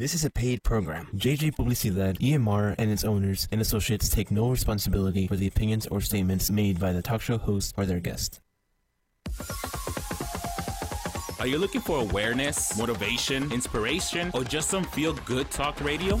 This is a paid program. JJ Publicidad, EMR, and its owners and associates take no responsibility for the opinions or statements made by the talk show host or their guest. Are you looking for awareness, motivation, inspiration, or just some feel good talk radio?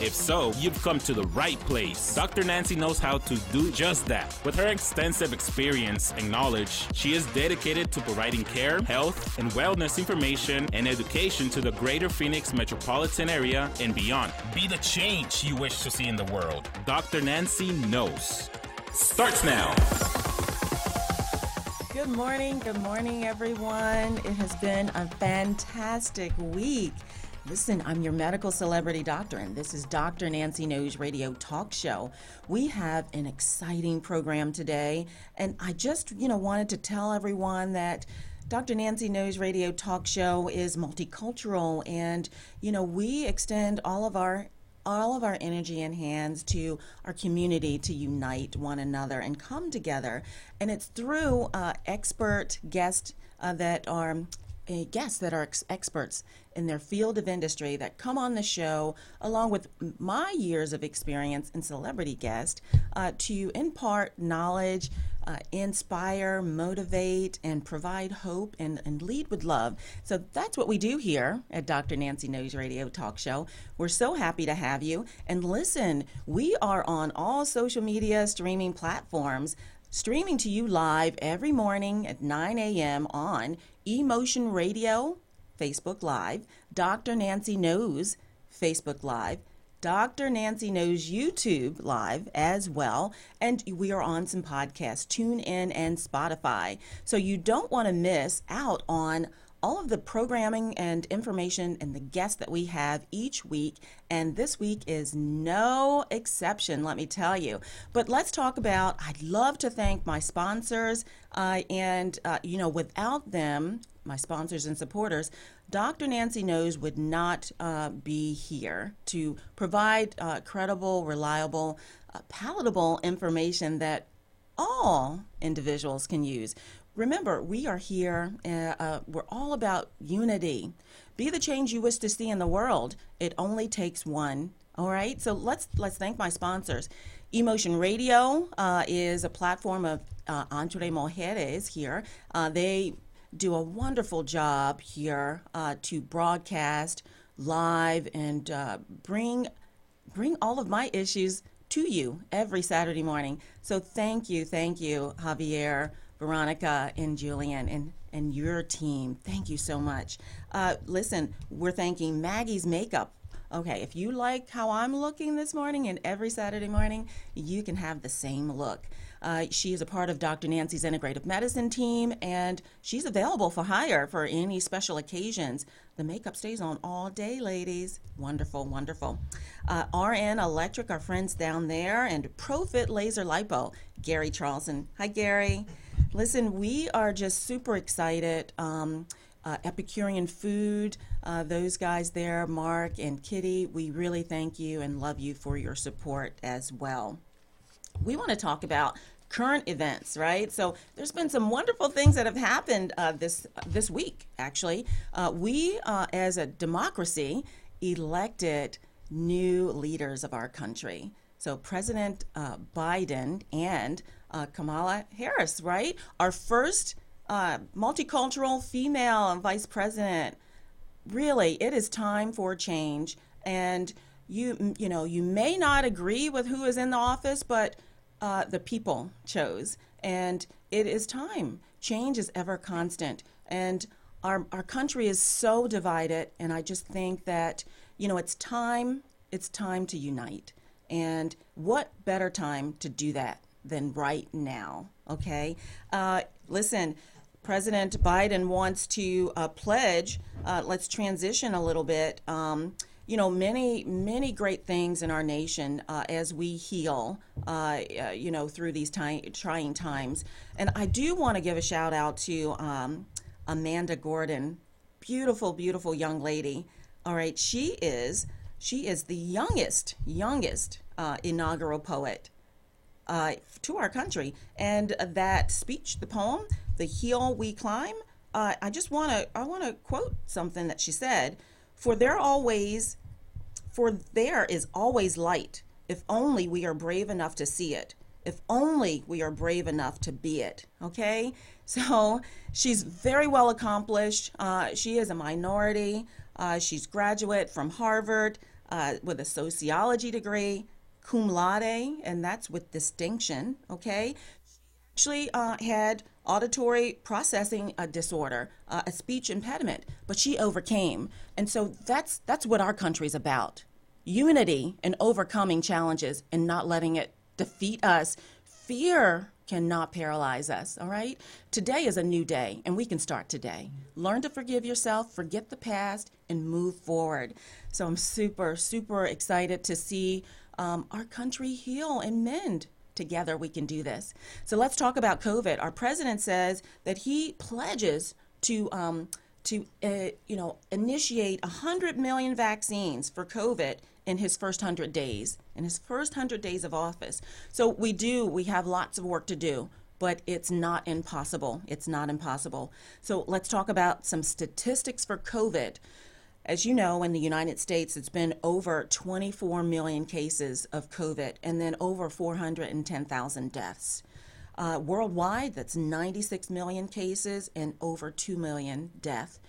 If so, you've come to the right place. Dr. Nancy knows how to do just that. With her extensive experience and knowledge, she is dedicated to providing care, health, and wellness information and education to the greater Phoenix metropolitan area and beyond. Be the change you wish to see in the world. Dr. Nancy knows. Starts now. Good morning, good morning, everyone. It has been a fantastic week. Listen, I'm your medical celebrity doctor, and this is Dr. Nancy Knows Radio Talk Show. We have an exciting program today, and I just, you know, wanted to tell everyone that Dr. Nancy Knows Radio Talk Show is multicultural, and you know, we extend all of our all of our energy and hands to our community to unite one another and come together. And it's through uh, expert guests uh, that are uh, guests that are ex- experts in their field of industry that come on the show, along with my years of experience and celebrity guest, uh, to impart knowledge, uh, inspire, motivate, and provide hope and, and lead with love. So that's what we do here at Dr. Nancy Knows Radio Talk Show. We're so happy to have you. And listen, we are on all social media streaming platforms streaming to you live every morning at 9 a.m. on Emotion Radio, Facebook Live, Dr. Nancy Knows, Facebook Live, Dr. Nancy Knows YouTube live as well. And we are on some podcasts, TuneIn and Spotify. So you don't want to miss out on all of the programming and information and the guests that we have each week. And this week is no exception, let me tell you. But let's talk about, I'd love to thank my sponsors. Uh, and, uh, you know, without them, my sponsors and supporters, Dr. Nancy Knows would not uh, be here to provide uh, credible, reliable, uh, palatable information that all individuals can use. Remember, we are here, uh, uh, we're all about unity. Be the change you wish to see in the world. It only takes one. All right, so let's let's thank my sponsors. Emotion Radio uh, is a platform of uh, Andre Mujeres here. Uh, they do a wonderful job here uh, to broadcast live and uh, bring bring all of my issues to you every Saturday morning. So thank you, thank you, Javier, Veronica, and Julian, and and your team. Thank you so much. Uh, listen, we're thanking Maggie's Makeup. Okay, if you like how I'm looking this morning and every Saturday morning, you can have the same look. Uh, she is a part of Dr. Nancy's integrative medicine team, and she's available for hire for any special occasions. The makeup stays on all day, ladies. Wonderful, wonderful. Uh, RN Electric, our friends down there, and Profit Laser Lipo, Gary Charlson. Hi, Gary. Listen, we are just super excited. Um, uh, Epicurean Food, uh, those guys there, Mark and Kitty, we really thank you and love you for your support as well. We want to talk about current events, right? So there's been some wonderful things that have happened uh, this this week. Actually, uh, we uh, as a democracy elected new leaders of our country. So President uh, Biden and uh, Kamala Harris, right? Our first uh, multicultural female vice president. Really, it is time for change. And you, you know, you may not agree with who is in the office, but uh, the people chose. And it is time. Change is ever constant. And our, our country is so divided. And I just think that, you know, it's time, it's time to unite. And what better time to do that than right now? Okay? Uh, listen, President Biden wants to uh, pledge, uh, let's transition a little bit. Um, you know, many, many great things in our nation uh, as we heal, uh, uh, you know, through these ty- trying times. And I do want to give a shout out to um, Amanda Gorman, beautiful, beautiful young lady. All right, she is she is the youngest, youngest uh, inaugural poet uh, to our country. And that speech, the poem, "The Hill We Climb," uh, I just want to I want to quote something that she said. For there always For there is always light, if only we are brave enough to see it. If only we are brave enough to be it. Okay? So she's very well accomplished. Uh, she is a minority. Uh, she's graduate from Harvard uh, with a sociology degree, cum laude, and that's with distinction. Okay? She uh, had auditory processing a disorder, uh, a speech impediment, but she overcame. And so that's that's what our country's about. Unity and overcoming challenges and not letting it defeat us. Fear cannot paralyze us, all right? Today is a new day and we can start today. Learn to forgive yourself, forget the past and move forward. So I'm super super excited to see um, our country heal and mend together we can do this. So let's talk about COVID. Our president says that he pledges to um, to uh, you know initiate 100 million vaccines for COVID in his first 100 days, in his first 100 days of office. So we do, we have lots of work to do, but it's not impossible. It's not impossible. So let's talk about some statistics for COVID. As you know, in the United States, it's been over 24 million cases of COVID and then over 410,000 deaths. Uh, worldwide, that's 96 million cases and over 2 million deaths.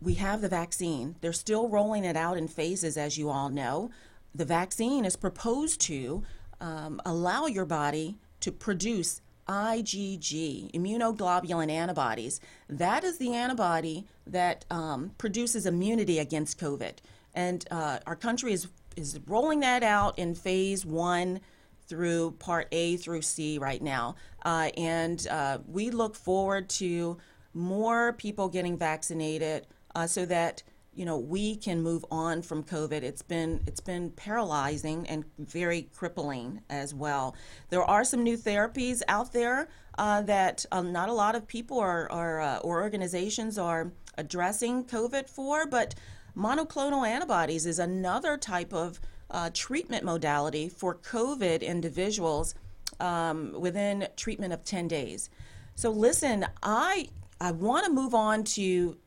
We have the vaccine. They're still rolling it out in phases, as you all know. The vaccine is proposed to um, allow your body to produce IgG, immunoglobulin antibodies. That is the antibody that um, produces immunity against COVID. And uh, our country is, is rolling that out in phase one through part A through C right now. Uh, and uh, we look forward to more people getting vaccinated uh, so that you know we can move on from covid. It's been it's been paralyzing and very crippling as well. There are some new therapies out there uh, that um, not a lot of people are, are uh, or organizations are addressing covid for but monoclonal antibodies is another type of uh, treatment modality for covid individuals um, within treatment of 10 days. So listen i i want to move on to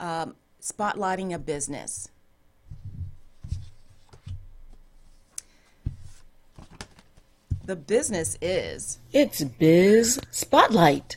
um, spotlighting a business. The business is It's Biz Spotlight.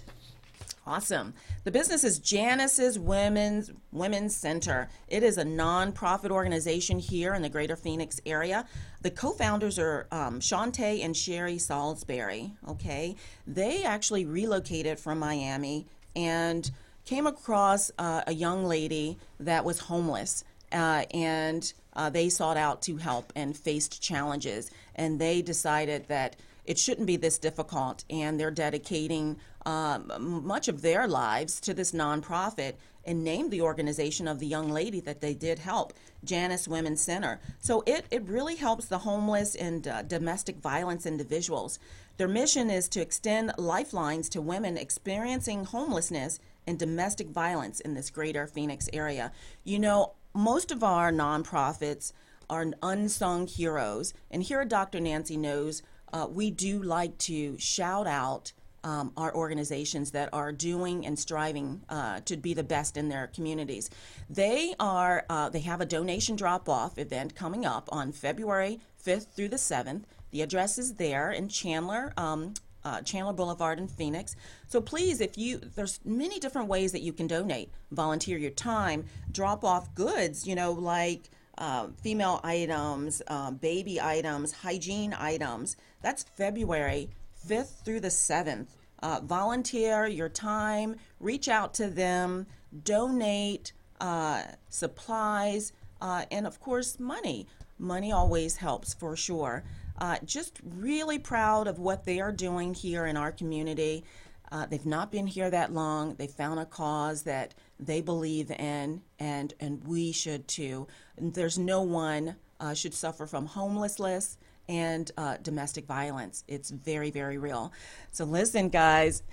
Awesome. The business is Janice's Women's Women's Center. It is a nonprofit organization here in the Greater Phoenix area. The co-founders are um, Shantae and Sherry Salisbury. Okay, they actually relocated from Miami and came across uh, a young lady that was homeless, uh, and uh, they sought out to help and faced challenges. And they decided that it shouldn't be this difficult, and they're dedicating um, much of their lives to this nonprofit and named the organization of the young lady that they did help, Janice Women's Center. So it, it really helps the homeless and uh, domestic violence individuals. Their mission is to extend lifelines to women experiencing homelessness and domestic violence in this greater Phoenix area. You know, most of our nonprofits are unsung heroes, and here at Dr. Nancy Knows, uh, we do like to shout out um, our organizations that are doing and striving uh, to be the best in their communities. They are uh, they have a donation drop off event coming up on February 5th through the 7th. The address is there in Chandler. Um, uh, Chandler Boulevard in Phoenix. So please, if you, there's many different ways that you can donate. Volunteer your time, drop off goods, you know, like uh, female items, uh, baby items, hygiene items. That's February 5th through the 7th. Uh, volunteer your time, reach out to them, donate uh, supplies, uh, and of course, money. Money always helps for sure. Uh, just really proud of what they are doing here in our community. Uh, they've not been here that long. They found a cause that they believe in, and and we should too. And there's no one uh, should suffer from homelessness and uh, domestic violence. It's very very real. So listen, guys.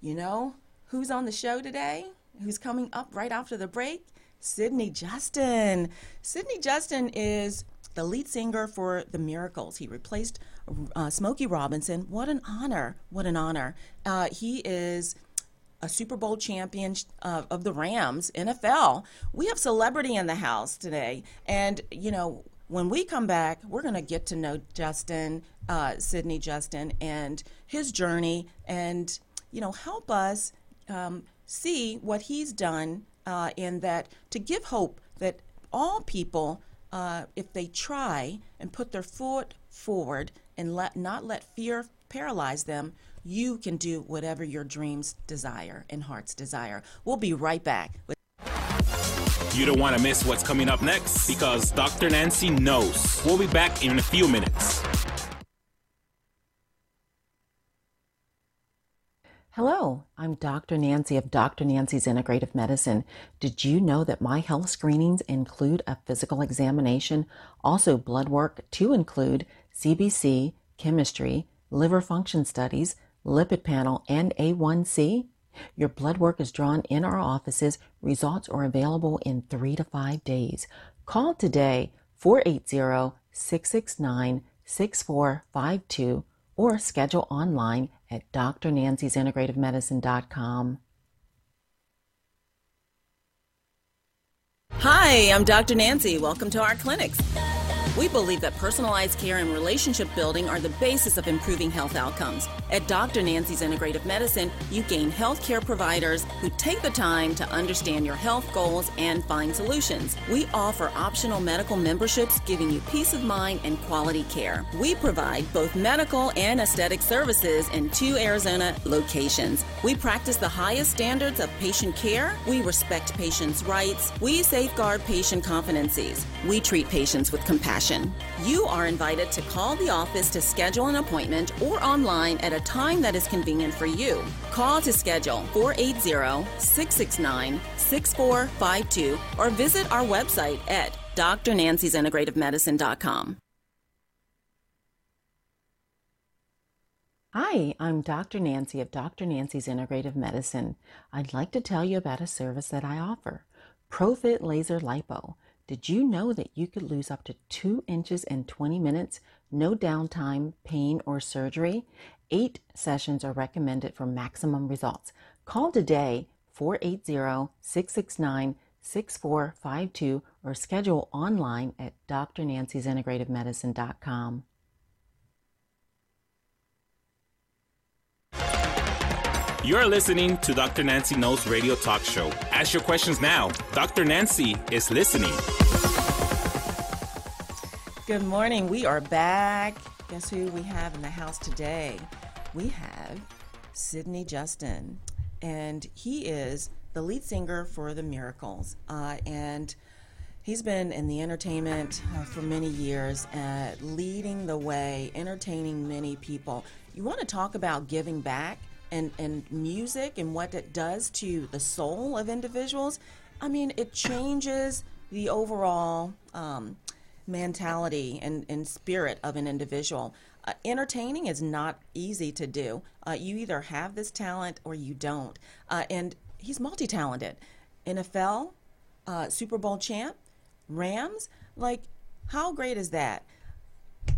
You know who's on the show today? Who's coming up right after the break? Sydney Justin. Sydney Justin is the lead singer for The Miracles. He replaced uh, Smokey Robinson. What an honor! What an honor! Uh, he is a Super Bowl champion uh, of the Rams, NFL. We have celebrity in the house today, and you know When we come back, we're going to get to know Justin, uh, Sydney Justin, and his journey, and you know, help us um, see what he's done uh, in that to give hope that all people, uh, if they try and put their foot forward and let not let fear paralyze them, you can do whatever your dreams desire and hearts desire. We'll be right back. You don't want to miss what's coming up next because Dr. Nancy knows. We'll be back in a few minutes. Hello, I'm Dr. Nancy of Dr. Nancy's Integrative Medicine. Did you know that my health screenings include a physical examination, also blood work to include CBC, chemistry, liver function studies, lipid panel, and A1C? Your blood work is drawn in our offices. Results are available in three to five days. Call today 480 669 6452 or schedule online at drnancy'sintegrativemedicine.com. Hi, I'm Dr. Nancy. Welcome to our clinics. We believe that personalized care and relationship building are the basis of improving health outcomes. At Dr. Nancy's Integrative Medicine, you gain healthcare providers who take the time to understand your health goals and find solutions. We offer optional medical memberships giving you peace of mind and quality care. We provide both medical and aesthetic services in two Arizona locations. We practice the highest standards of patient care. We respect patients' rights. We safeguard patient confidences. We treat patients with compassion. You are invited to call the office to schedule an appointment or online at a time that is convenient for you. Call to schedule 480 669 6452 or visit our website at drnancy'sintegrativemedicine.com. Hi, I'm Dr. Nancy of Dr. Nancy's Integrative Medicine. I'd like to tell you about a service that I offer Profit Laser Lipo. Did you know that you could lose up to 2 inches in 20 minutes, no downtime, pain, or surgery? Eight sessions are recommended for maximum results. Call today 480 669 6452 or schedule online at drnancy'sintegrativemedicine.com. You're listening to Dr. Nancy Knows Radio Talk Show. Ask your questions now. Dr. Nancy is listening. Good morning. We are back. Guess who we have in the house today? We have Sydney Justin, and he is the lead singer for The Miracles. Uh, and he's been in the entertainment uh, for many years, uh, leading the way, entertaining many people. You want to talk about giving back? And, and music and what it does to the soul of individuals, I mean, it changes the overall um, mentality and, and spirit of an individual. Uh, entertaining is not easy to do. Uh, you either have this talent or you don't. Uh, and he's multi talented. NFL, uh, Super Bowl champ, Rams. Like, how great is that?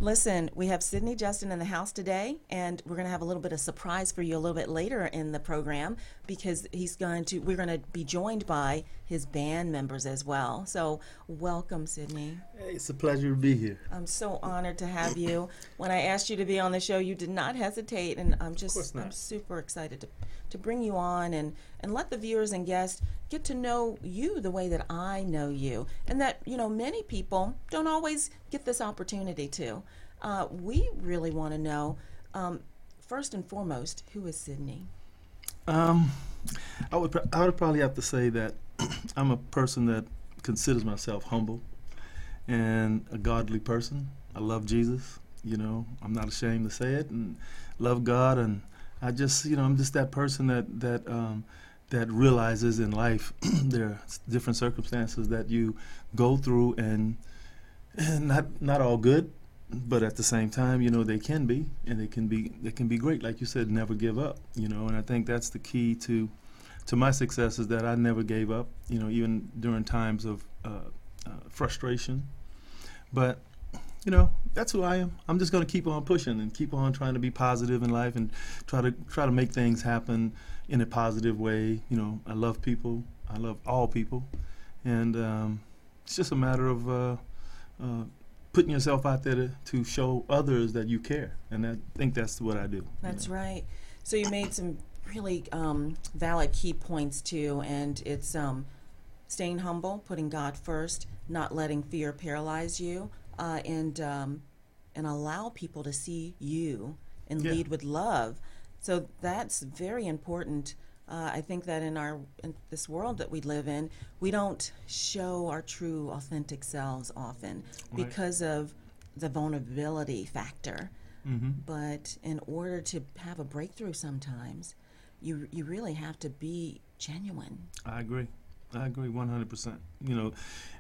Listen, we have Sydney Justin in the house today, and we're going to have a little bit of surprise for you a little bit later in the program because he's going to. We're going to be joined by his band members as well. So, welcome, Sydney. Hey, it's a pleasure to be here. I'm so honored to have you. when I asked you to be on the show, you did not hesitate, and I'm just I'm super excited to to bring you on and and let the viewers and guests get to know you the way that I know you, and that you know many people don't always get this opportunity to. Uh, we really want to know, um, first and foremost, who is Sydney? Um, I would I would probably have to say that I'm a person that considers myself humble and a godly person. I love Jesus. You know, I'm not ashamed to say it, and love God and I just, you know, I'm just that person that that um, that realizes in life there are different circumstances that you go through, and, and not not all good, but at the same time, you know, they can be, and they can be they can be great. Like you said, never give up. You know, and I think that's the key to to my success is that I never gave up. You know, even during times of uh, uh, frustration, but you know, that's who I am. I'm just going to keep on pushing and keep on trying to be positive in life and try to try to make things happen in a positive way. You know, I love people. I love all people, and um, it's just a matter of uh, uh, putting yourself out there to, to show others that you care, and I think that's what I do. That's right. So you made some really um, valid key points too, and it's um, staying humble, putting God first, not letting fear paralyze you, uh, and um, and allow people to see you and Yeah. lead with love. So that's very important. Uh, I think that in our in this world that we live in, we don't show our true, authentic selves often Right. because of the vulnerability factor. Mm-hmm. But in order to have a breakthrough, sometimes you you really have to be genuine. I agree. I agree 100%. You know,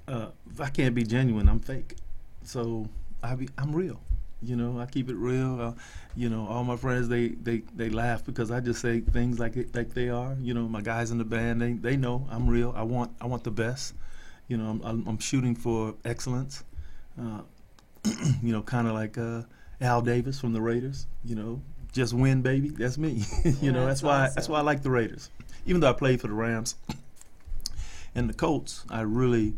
uh, if I can't be genuine, I'm fake. So I be, I'm real. You know, I keep it real. Uh, you know, all my friends they, they, they laugh because I just say things like it, like they are. You know, my guys in the band they, they know I'm real. I want I want the best. You know, I'm I'm, I'm shooting for excellence. Uh, you know, kind of like uh, Al Davis from the Raiders. You know, just win, baby. That's me. you Yeah, know, that's that's why that's why I like the Raiders. Even though I played for the Rams and the Colts, I really,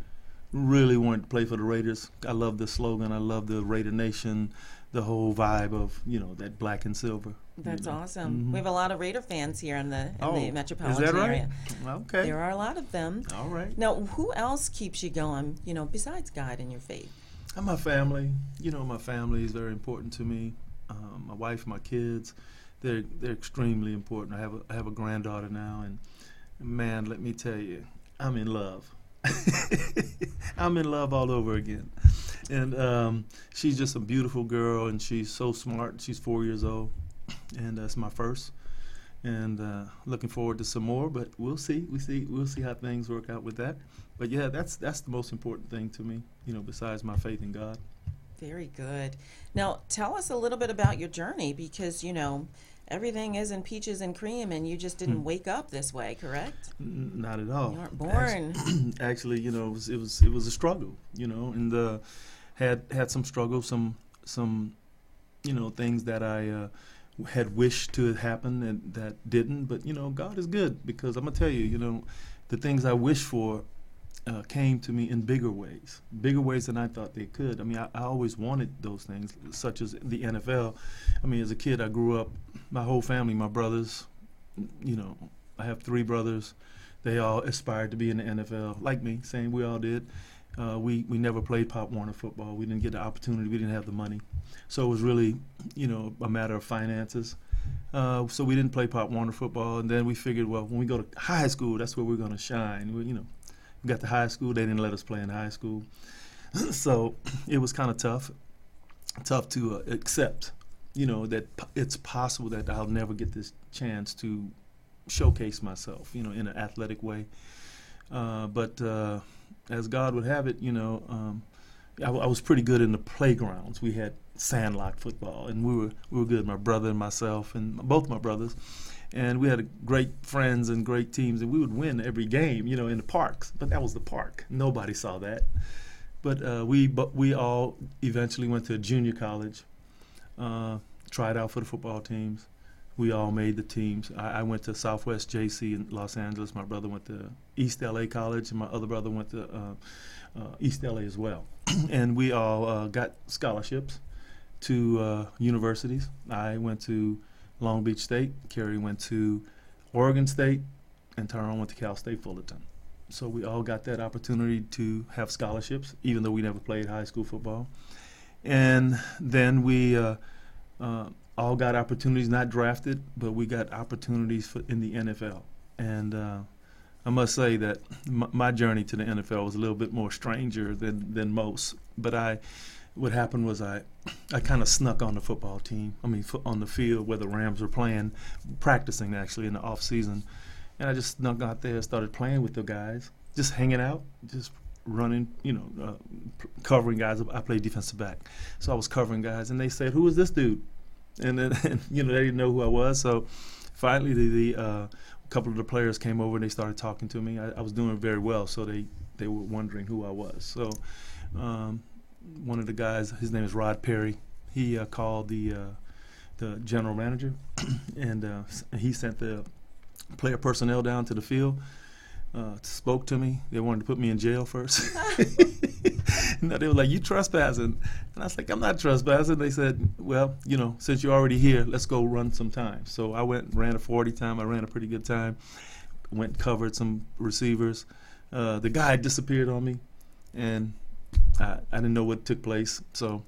really wanted to play for the Raiders. I love the slogan. I love the Raider Nation, the whole vibe of you know that black and silver. you That's know. awesome. Mhm. We have a lot of Raider fans here in the, in Oh, the is metropolitan that right? area. Okay. There are a lot of them. All right. Now, who else keeps you going? You know, besides God and your faith. And my family, you know, my family is very important to me. Um, my wife, my kids, they're they're extremely important. I have a I have a granddaughter now, and man, let me tell you, I'm in love. I'm in love all over again, and um, she's just a beautiful girl, and she's so smart. She's four years old, and that's my first. And uh, looking forward to some more, but we'll see. We see. We'll see how things work out with that. But yeah, that's that's the most important thing to me. You know, besides my faith in God. Very good. Now, tell us a little bit about your journey because, you know, everything isn't peaches and cream and you just didn't wake up this way, correct? Not at all. You weren't born. Actually, you know, it was, it was it was a struggle. You know, and uh, had had some struggle, some some, you know, things that I uh, had wished to have happened and that didn't. But you know, God is good because I'm gonna tell you, you know, the things I wished for uh, came to me in bigger ways, bigger ways than I thought they could. I mean, I, I always wanted those things, such as the NFL. I mean, as a kid, I grew up, my whole family, my brothers, you know, I have three brothers. They all aspired to be in the NFL, like me, same we all did. Uh, we we never played Pop Warner football. We didn't get the opportunity. We didn't have the money, so it was really, you know, a matter of finances. Uh, so we didn't play Pop Warner football, and then we figured, well, when we go to high school, that's where we're going to shine. We, you know, we got to high school. They didn't let us play in high school, so it was kind of tough, tough to uh, accept. You know that it's possible that I'll never get this chance to showcase myself. You know, in an athletic way. Uh, but uh, as God would have it, you know, um, I, was pretty good in the playgrounds. We had sandlot football, and we were we were good. My brother and myself, and both my brothers, and we had great friends and great teams, and we would win every game. You know, in the parks. But that was the park. Nobody saw that. But uh, we but we all eventually went to a junior college, uh, tried out for the football teams. We all made the teams. I, I went to Southwest JC in Los Angeles. My brother went to East LA College, and my other brother went to uh, uh, East LA as well. and we all uh, got scholarships to uh, universities. I went to Long Beach State. Kerry went to Oregon State, and Tyrone went to Cal State Fullerton. So we all got that opportunity to have scholarships, even though we never played high school football. And then we uh, uh, all got opportunities, not drafted, but we got opportunities for, in the NFL. And uh, I must say that m- my journey to the NFL was a little bit more stranger than, than most. But I, what happened was I, I kind of snuck on the football team. I mean, on the field where the Rams were playing, practicing actually in the off season, and I just snuck out there, started playing with the guys, just hanging out, just running, you know, uh, covering guys. I played defensive back, so I was covering guys, and they said, "Who is this dude?" And then, and, you know, they didn't know who I was. So finally, the, the uh, couple of the players came over and they started talking to me. I, I was doing very well, so they they were wondering who I was. So um, one of the guys, his name is Rod Perry. He uh, called the uh, the general manager, and uh, he sent the player personnel down to the field. Uh, spoke to me. They wanted to put me in jail first. no, they were like, "You trespassing?" And I was like, "I'm not trespassing." They said, "Well, you know, since you're already here, let's go run some time." So I went, ran a 40 time. I ran a pretty good time. Went covered some receivers. Uh, the guy disappeared on me, and I, I didn't know what took place. So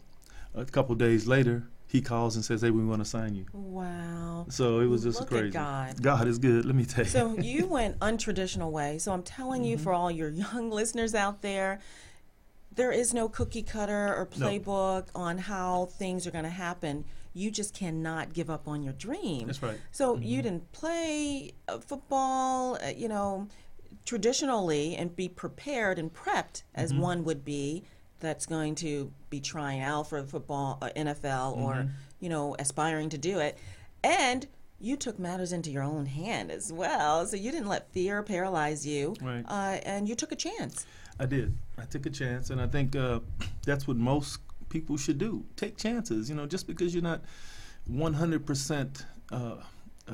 a couple days later, he calls and says, "Hey, we want to sign you." Wow. So it was just Look crazy. God. God is good. Let me tell you. So you went untraditional way. So I'm telling you, Mm-hmm. for all your young listeners out there, there is no cookie cutter or No. playbook on how things are going to happen. You just cannot give up on your dream. That's right. So you didn't play uh, football, uh, you know, traditionally and be prepared and prepped as Mm-hmm. one would be that's going to be trying out for football, uh, NFL, or, Mm-hmm. you know, aspiring to do it. And you took matters into your own hand as well. So you didn't let fear paralyze you. Right. Uh, and you took a chance. I did. I took a chance, and I think uh, that's what most people should do. Take chances. You know, just because you're not 100% uh, uh,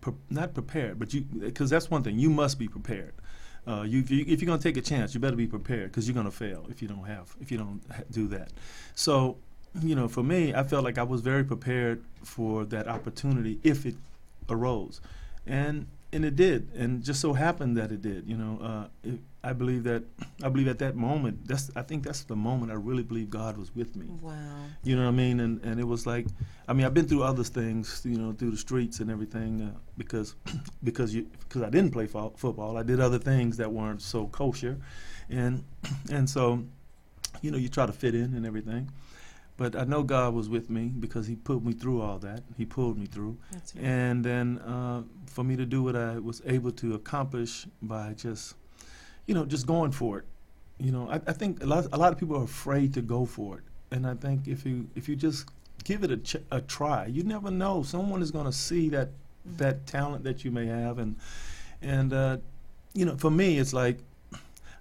pre- not prepared, but you because that's one thing. You must be prepared. Uh, you, if, you, if you're going to take a chance, you better be prepared because you're going to fail if you don't have if you don't do that. So, you know, for me, I felt like I was very prepared for that opportunity if it arose, and and it did, and just so happened that it did. You know, uh, it, I believe that I believe at that moment. That's I think that's the moment I really believe God was with me. Wow. You know what I mean? And and it was like, I mean, I've been through other things, you know, through the streets and everything, uh, because because you because I didn't play fo- football. I did other things that weren't so kosher, and and so, you know, you try to fit in and everything. But I know God was with me because He put me through all that. He pulled me through, That's right. and then uh, for me to do what I was able to accomplish by just, you know, just going for it. You know, I, I think a lot a lot of people are afraid to go for it, and I think if you if you just give it a ch- a try, you never know. Someone is going to see that that talent that you may have, and and uh, you know, for me, it's like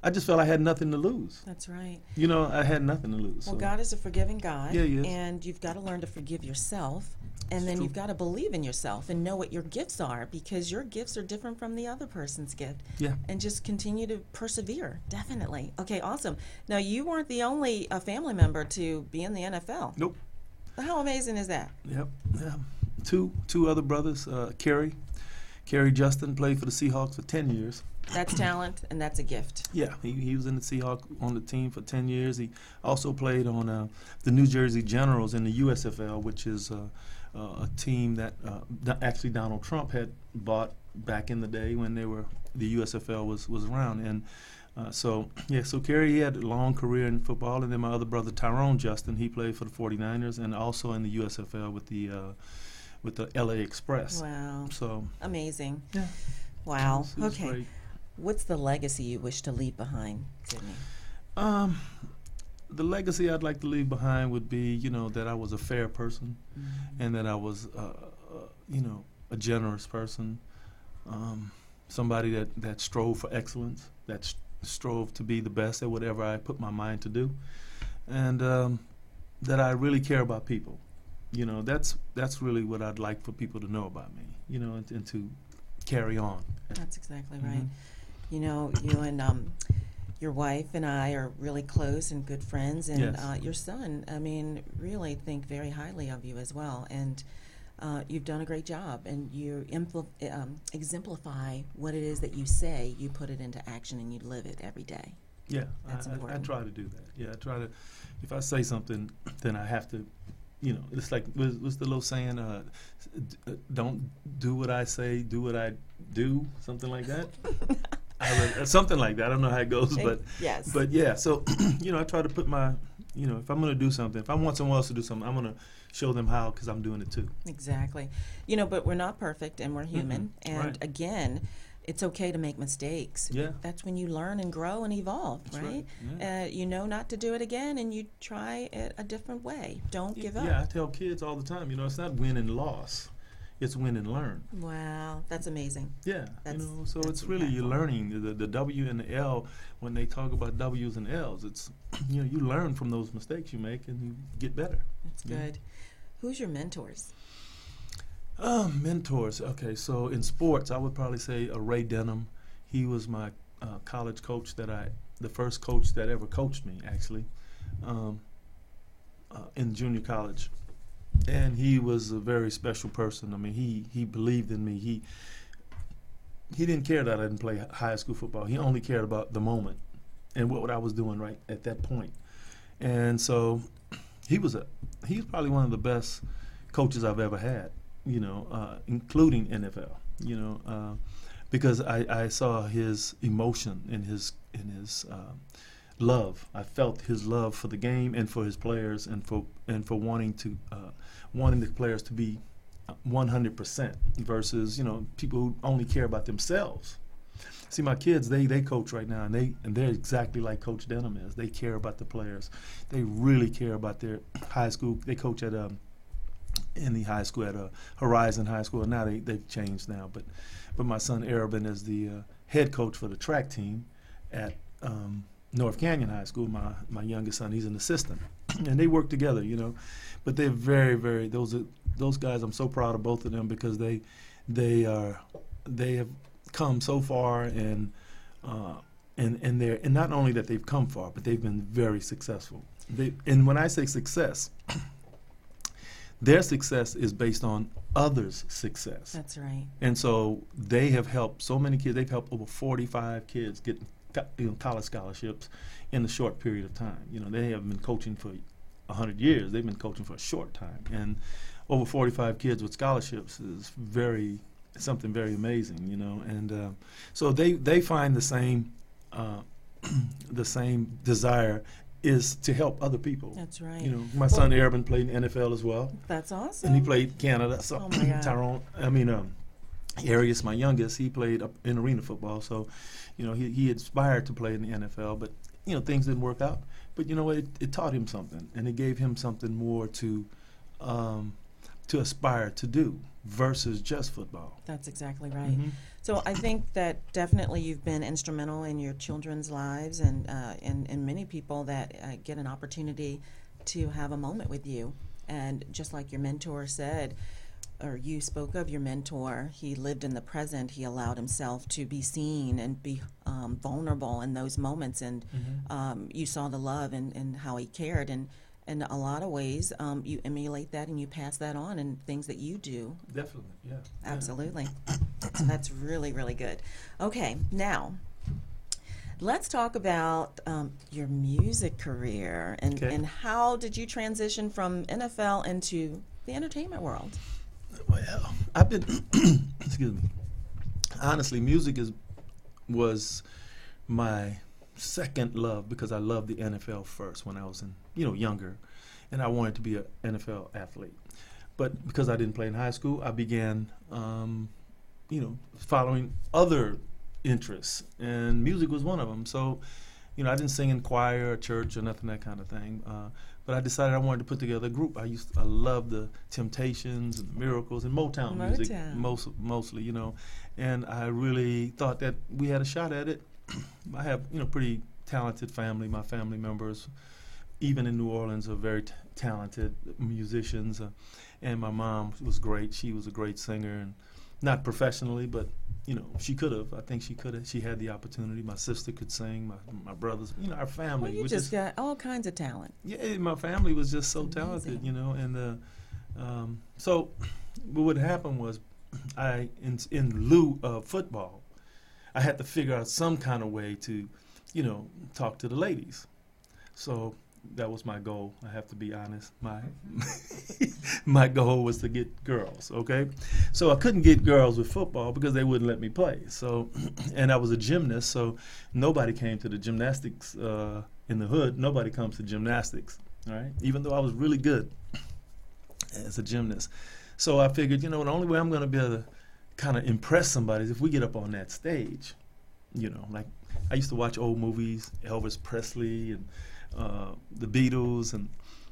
I just felt I had nothing to lose. That's right. You know, I had nothing to lose. Well, so. God is a forgiving God. Yeah. And you've got to learn to forgive yourself. And then you've got to believe in yourself and know what your gifts are because your gifts are different from the other person's gift. Yeah. And just continue to persevere. Definitely. Okay, awesome. Now, you weren't the only uh, family member to be in the NFL. Nope. How amazing is that? Yep. Yeah. Two two other brothers, uh, Kerry, Kerry Justin played for the Seahawks for ten years. That's talent and that's a gift. Yeah, he, he was in the Seahawks on the team for ten years. He also played on uh, the New Jersey Generals in the USFL, which is uh, uh, a team that uh, actually Donald Trump had bought back in the day when they were the USFL was was around. And uh, so yeah, so Kerry he had a long career in football, and then my other brother Tyrone Justin he played for the 49ers and also in the USFL with the uh, with the LA Express. Wow. So Amazing. yeah, Wow. it was- it was Okay. great. What's the legacy you wish to leave behind, Sydney? Um, the legacy I'd like to leave behind would be, you know, that I was a fair person, and that I was, uh, uh, you know, a generous person, um, somebody that that strove for excellence, that strove to be the best at whatever I put my mind to do, and um, that I really care about people. You know, that's that's really what I'd like for people to know about me. You know, and, and to carry on. That's exactly Mm-hmm. right. You know, you and um, your wife and I are really close and good friends, and Yes. uh, your son, I mean, really think very highly of you as well. And uh, you've done a great job, and you impl- um, exemplify what it is that you say. You put it into action, and you live it every day. Yeah, That's I, I, I try to do that. Yeah, I try to. If I say something, then I have to. You know, it's like what's, what's the little saying? Uh, d- uh, don't do what I say, do what I do. Something like that. Uh, something like that. I don't know how it goes, but yes. but yeah. So you know, I try to put my. You know, if I'm going to do something, if I want someone else to do something, I'm going to show them how because I'm doing it too. Exactly. You know, but we're not perfect and we're human. Mm-mm. And Right. again, it's okay to make mistakes. Yeah. That's when you learn and grow and evolve, That's right? right. Yeah. Uh, you know not to do it again and you try it a different way. Don't give up. Yeah, I tell kids all the time. You know, it's not win and loss; it's win and learn. Wow, that's amazing. Yeah, That's- you know, so it's really you're learning the, the W and the L when they talk about W's and L's. It's you know you learn from those mistakes you make and you get better. That's good. Who's your mentors? Uh, mentors. Okay, so in sports, I would probably say uh, Ray Denham. He was my uh, college coach that I the first coach that ever coached me, actually, um, uh, in junior college, and he was a very special person. I mean, he he believed in me. He he didn't care that I didn't play high school football. He only cared about the moment and what I was doing right at that point. And so he was a he's probably one of the best coaches I've ever had. You know, uh, including NFL. You know, uh, because I, I saw his emotion in his in his uh, love. I felt his love for the game and for his players and for and for wanting to uh, wanting the players to be 100% versus you know people who only care about themselves. See, my kids, they they coach right now, and they and they're exactly like Coach Denham is. They care about the players. They really care about their high school. They coach at um, in the high school at a uh, Horizon High School. Now they they've changed now, but but my son Arabin is the uh, head coach for the track team at um, North Canyon High School. My my youngest son, he's an assistant, and they work together, you know. But they're very very those are those guys. I'm so proud of both of them because they they are they have come so far and. Uh, and and they're and not only that they've come far, but they've been very successful. They, and when I say success, their success is based on others' success. That's right. And so they have helped so many kids. They've helped over 45 kids get you know, college scholarships in a short period of time. You know, they have been coaching for 100 years. They've been coaching for a short time, and over 45 kids with scholarships is very something very amazing. You know, and uh, so they they find the same. Uh, the same desire is to help other people. That's right. You know, my well, son Arabin played in NFL as well. That's awesome. And he played Canada. So oh Tyrone, I mean, um, Arius, my youngest, he played in arena football. So, you know, he, he aspired to play in the NFL, but you know things didn't work out. But you know what? It, it taught him something, and it gave him something more to um, to aspire to do versus just football. That's exactly right. Mm-hmm. So I think that definitely you've been instrumental in your children's lives and uh, and, and many people that uh, get an opportunity to have a moment with you. And just like your mentor said, or you spoke of your mentor, he lived in the present. He allowed himself to be seen and be um, vulnerable in those moments. And mm-hmm. um, you saw the love and, and how he cared. And in a lot of ways, um, you emulate that and you pass that on in things that you do. Definitely, yeah. Absolutely. so that's really, really good. Okay, now let's talk about um, your music career and, okay. and how did you transition from NFL into the entertainment world? Well, I've been, excuse me. Honestly, music is was my second love because I loved the NFL first when I was in, you know, younger, and I wanted to be an NFL athlete. But because I didn't play in high school, I began, um, you know, following other interests, and music was one of them. So, you know, I didn't sing in choir or church or nothing that kind of thing. Uh, but I decided I wanted to put together a group. I used to, I love the Temptations and the Miracles and Motown, Motown. music most mostly, you know, and I really thought that we had a shot at it I have you know pretty talented family. My family members, even in New Orleans, are very t- talented musicians. Uh, and my mom was great. She was a great singer, and not professionally, but you know she could have. I think she could have. She had the opportunity. My sister could sing. My my brothers. You know our family. Well, you just, just got all kinds of talent. Yeah, my family was just so Amazing. talented. You know, and uh, um, so what happened was, I in in lieu of football, I had to figure out some kind of way to, you know, talk to the ladies. So that was my goal. I have to be honest. My my goal was to get girls. Okay, so I couldn't get girls with football because they wouldn't let me play. So, and I was a gymnast, so nobody came to the gymnastics uh, in the hood. Nobody comes to gymnastics. Right, even though I was really good as a gymnast. So I figured, you know, the only way I'm going to be able to kind of impress somebody is if we get up on that stage. You know, like I used to watch old movies, Elvis Presley and uh, the Beatles, and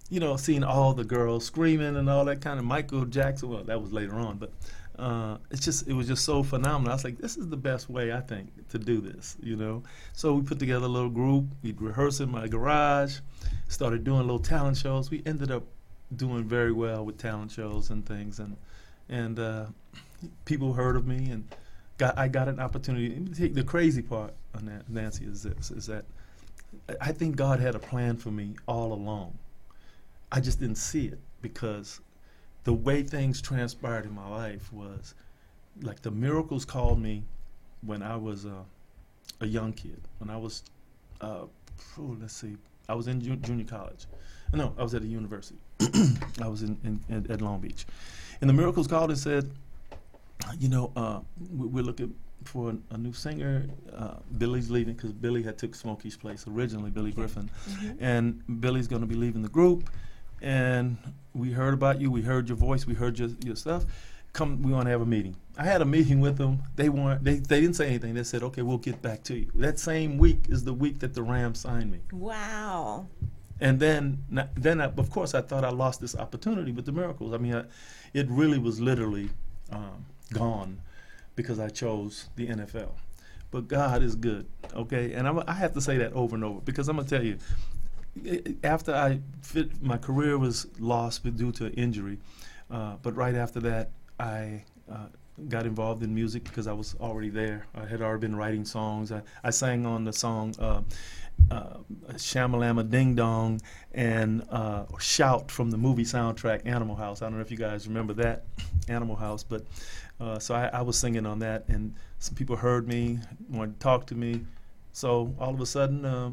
you know, seeing all the girls screaming and all that kind of Michael Jackson. Well, that was later on, but uh, it's just it was just so phenomenal. I was like, this is the best way I think to do this. You know, so we put together a little group. We'd rehearse in my garage, started doing little talent shows. We ended up doing very well with talent shows and things, and and uh, people heard of me, and got I got an opportunity. The crazy part on that, Nancy, is this: is that I think God had a plan for me all along. I just didn't see it because the way things transpired in my life was like the miracles called me when I was uh, a young kid. When I was, uh, oh, let's see, I was in junior college. No, I was at a university. I was in, in, in, at Long Beach, and the miracles called and said, you know, uh, we're looking for a, a new singer. Uh, Billy's leaving because Billy had took Smokey's place originally, Billy Griffin, mm-hmm. and Billy's going to be leaving the group. And we heard about you. We heard your voice. We heard your your stuff. Come, we want to have a meeting. I had a meeting with them. They weren't. They, they didn't say anything. They said, "Okay, we'll get back to you." That same week is the week that the Rams signed me. Wow. And then, then I, of course, I thought I lost this opportunity with the miracles. I mean, I, it really was literally um, gone because I chose the NFL. But God is good, okay? And I'm, i have to say that over and over because I'm gonna tell you, after I fit, my career was lost due to injury. Uh, but right after that, I uh, got involved in music because I was already there. I had already been writing songs. I, I sang on the song uh, uh, Shamalama Ding Dong and uh, Shout from the movie soundtrack Animal House. I don't know if you guys remember that, Animal House, but uh, so I, I, was singing on that, and some people heard me, wanted to talk to me. So all of a sudden, uh,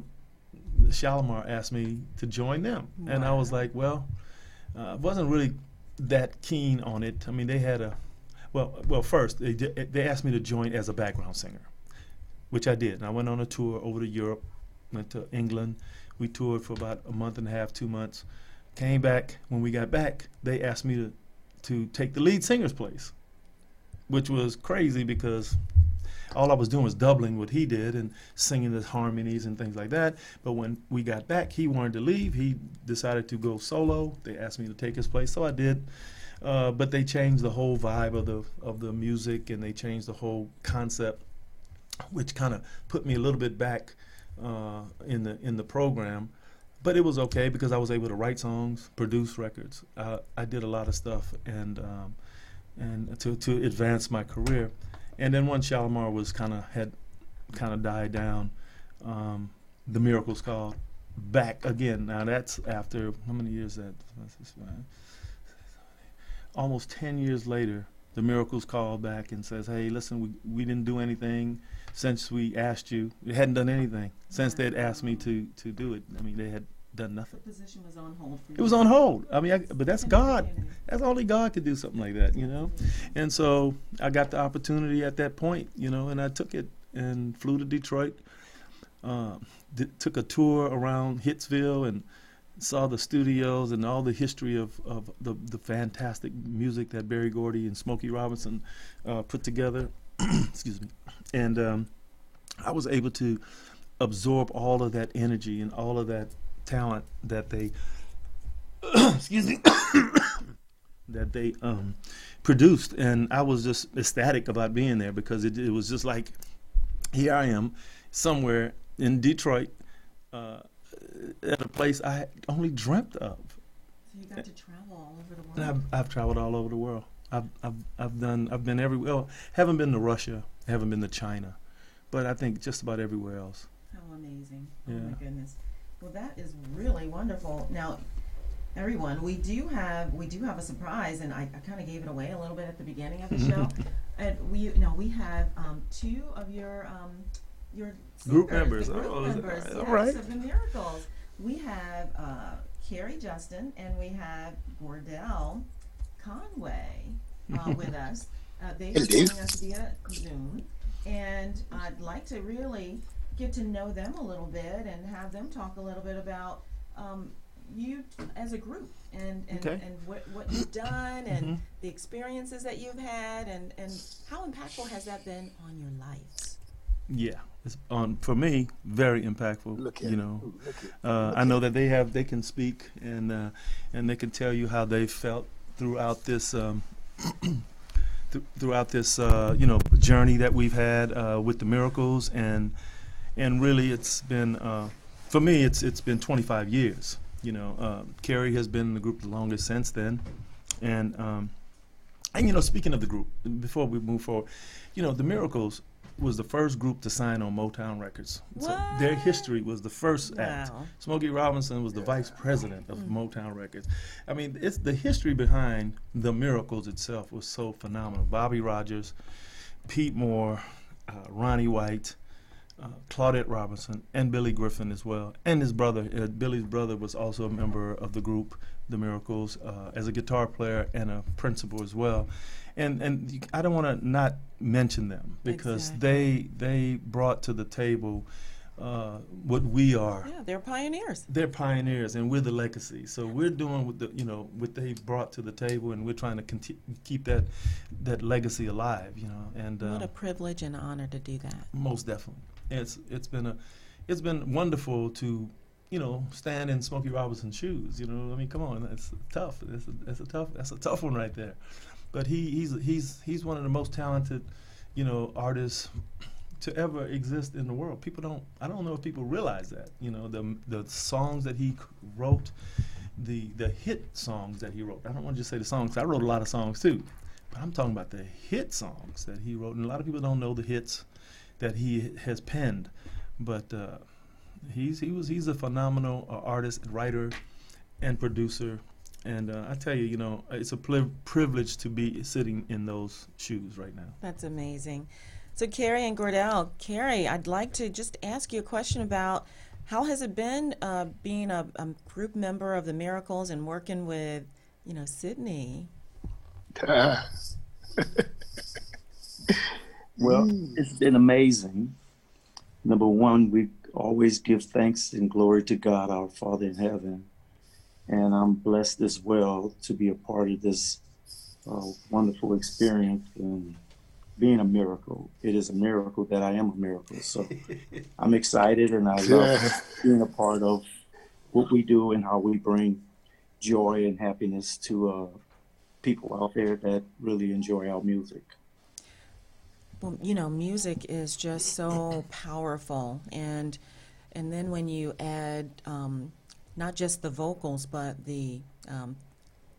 Shalamar asked me to join them, wow. and I was like, well, uh, I wasn't really that keen on it. I mean, they had a well, well, first they they asked me to join as a background singer, which I did. And I went on a tour over to Europe went to England. We toured for about a month and a half, two months. Came back. When we got back, they asked me to to take the lead singer's place, which was crazy because all I was doing was doubling what he did and singing the harmonies and things like that. But when we got back, he wanted to leave. He decided to go solo. They asked me to take his place, so I did. Uh, but they changed the whole vibe of the of the music and they changed the whole concept, which kind of put me a little bit back uh, in the in the program, but it was okay because I was able to write songs, produce records. Uh, I did a lot of stuff and um, and to to advance my career. And then once Shalamar was kind of had kind of died down, um, the miracles called back again. Now that's after how many years that? Almost ten years later, the miracles called back and says, "Hey, listen, we we didn't do anything." since we asked you. We hadn't done anything since they had asked me to to do it. I mean, they had done nothing. The position was on hold for you. It was on hold. I mean, I, but that's God. That's only God could do something like that, you know. And so I got the opportunity at that point, you know, and I took it and flew to Detroit. Uh, d- took a tour around Hitsville and saw the studios and all the history of, of the, the fantastic music that Berry Gordy and Smokey Robinson uh, put together. Excuse me and um, I was able to absorb all of that energy and all of that talent that they excuse me that they um, produced, and I was just ecstatic about being there because it, it, was just like here I am somewhere in Detroit uh, at a place I only dreamt of. So you got to travel all over the world. I've, I've traveled all over the world. I've, I've, I've done I've been everywhere. Well, haven't been to Russia, haven't been to China, but I think just about everywhere else. How amazing! Yeah. Oh my goodness. Well, that is really wonderful. Now, everyone, we do have we do have a surprise, and I, I kind of gave it away a little bit at the beginning of the show. and we you know we have um, two of your um, your group members. Group oh, members, yes, all right. of the miracles. We have uh, Carrie Justin, and we have Cordell Conway uh, with us. Uh, they are joining us via Zoom, and I'd like to really get to know them a little bit and have them talk a little bit about um, you as a group and and, okay. and what, what you've done and mm-hmm. the experiences that you've had and, and how impactful has that been on your lives? Yeah, it's on for me very impactful. Look you know, uh, I know that they have they can speak and uh, and they can tell you how they felt throughout this um, th- throughout this uh, you know journey that we've had uh, with the miracles and and really it's been uh, for me it's it's been 25 years you know. Um, Carrie has been in the group the longest since then. And um, and you know speaking of the group before we move forward you know the miracles was the first group to sign on Motown Records. So their history was the first act. Wow. Smokey Robinson was the vice president of Motown Records. I mean, it's the history behind the Miracles itself was so phenomenal. Bobby Rogers, Pete Moore, uh, Ronnie White, uh, Claudette Robinson, and Billy Griffin as well, and his brother. Uh, Billy's brother was also a member of the group, The Miracles, uh, as a guitar player and a principal as well. And and I don't want to not mention them because Exactly. they they brought to the table uh, what we are. Yeah, they're pioneers. They're pioneers, and we're the legacy. So we're doing what the you know what they brought to the table, and we're trying to conti- keep that that legacy alive. You know, and What a privilege and honor to do that. most definitely, it's it's been a it's been wonderful to you know stand in Smokey Robinson's shoes. You know, I mean, come on, it's tough. It's a, it's a tough that's a tough one right there. But he he's he's he's one of the most talented, you know, artists to ever exist in the world. People don't I don't know if people realize that. You know, the the songs that he wrote, the the hit songs that he wrote. I don't want to just say the songs. I wrote a lot of songs too. But I'm talking about the hit songs that he wrote, and a lot of people don't know the hits that he has penned. But uh, he's he was he's a phenomenal uh, artist, writer, and producer. And uh, I tell you, you know, it's a pli- privilege to be sitting in those shoes right now. That's amazing. So, Carrie and Cordell, Carrie, I'd like to just ask you a question about how has it been uh, being a, a group member of the Miracles and working with, you know, Sydney? Well, it's been amazing. Number one, we always give thanks and glory to God, our Father in heaven. And I'm blessed as well to be a part of this uh, wonderful experience and being a miracle. It is a miracle that I am a miracle. So I'm excited and I love being a part of what we do and how we bring joy and happiness to uh, people out there that really enjoy our music. Well, you know, music is just so powerful, and and then when you add um, not just the vocals but the um,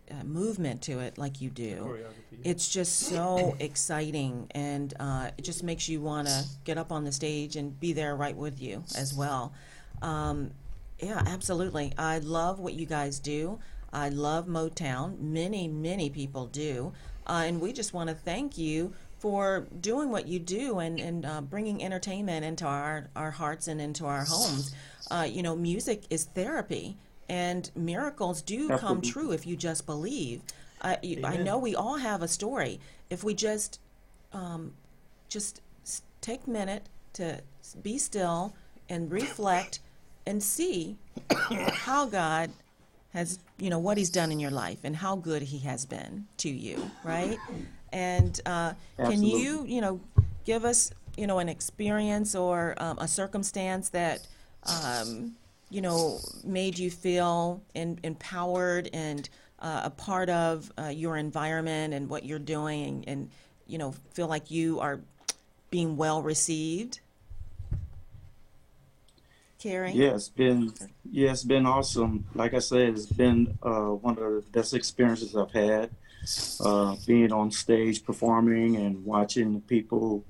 uh, movement to it, like you do, it's just so exciting, and uh, it just makes you want to get up on the stage and be there right with you as well. Um, yeah, absolutely. I love what you guys do. I love Motown. Many, many people do. Uh, and we just want to thank you for doing what you do and, and uh, bringing entertainment into our, our hearts and into our homes. Uh, you know, music is therapy, and miracles do come true if you just believe. I, you, I know we all have a story. If we just um, just take a minute to be still and reflect and see how God has, you know, what He's done in your life and how good He has been to you, right? And uh, can you, you know, give us, you know, an experience or um, a circumstance that, um, you know, made you feel in, empowered and uh, a part of uh, your environment and what you're doing and, you know, feel like you are being well received? Carrie? Yeah, it's been yeah, it's been awesome. Like I said, it's been uh, one of the best experiences I've had. Uh, being on stage performing and watching people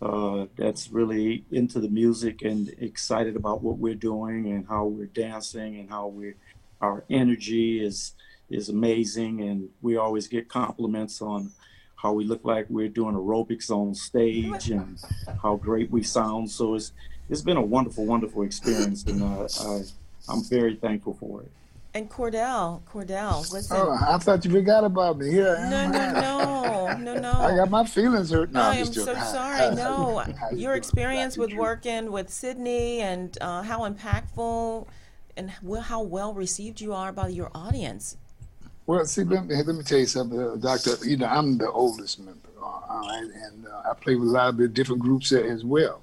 uh, that's really into the music and excited about what we're doing and how we're dancing and how we our energy is is amazing and we always get compliments on how we look like we're doing aerobics on stage and how great we sound. So it's it's been a wonderful, wonderful experience, and uh, I, I'm very thankful for it. And Cordell, Cordell, listen. Oh, I thought you forgot about me. Here I No, am. no, no, no, no. I got my feelings hurt. No, I I'm so sorry. No, your experience with working with Sydney and uh, how impactful and how well received you are by your audience. Well, see, let me, let me tell you something, uh, Doctor. You know, I'm the oldest member, uh, all right, and uh, I play with a lot of different groups as well,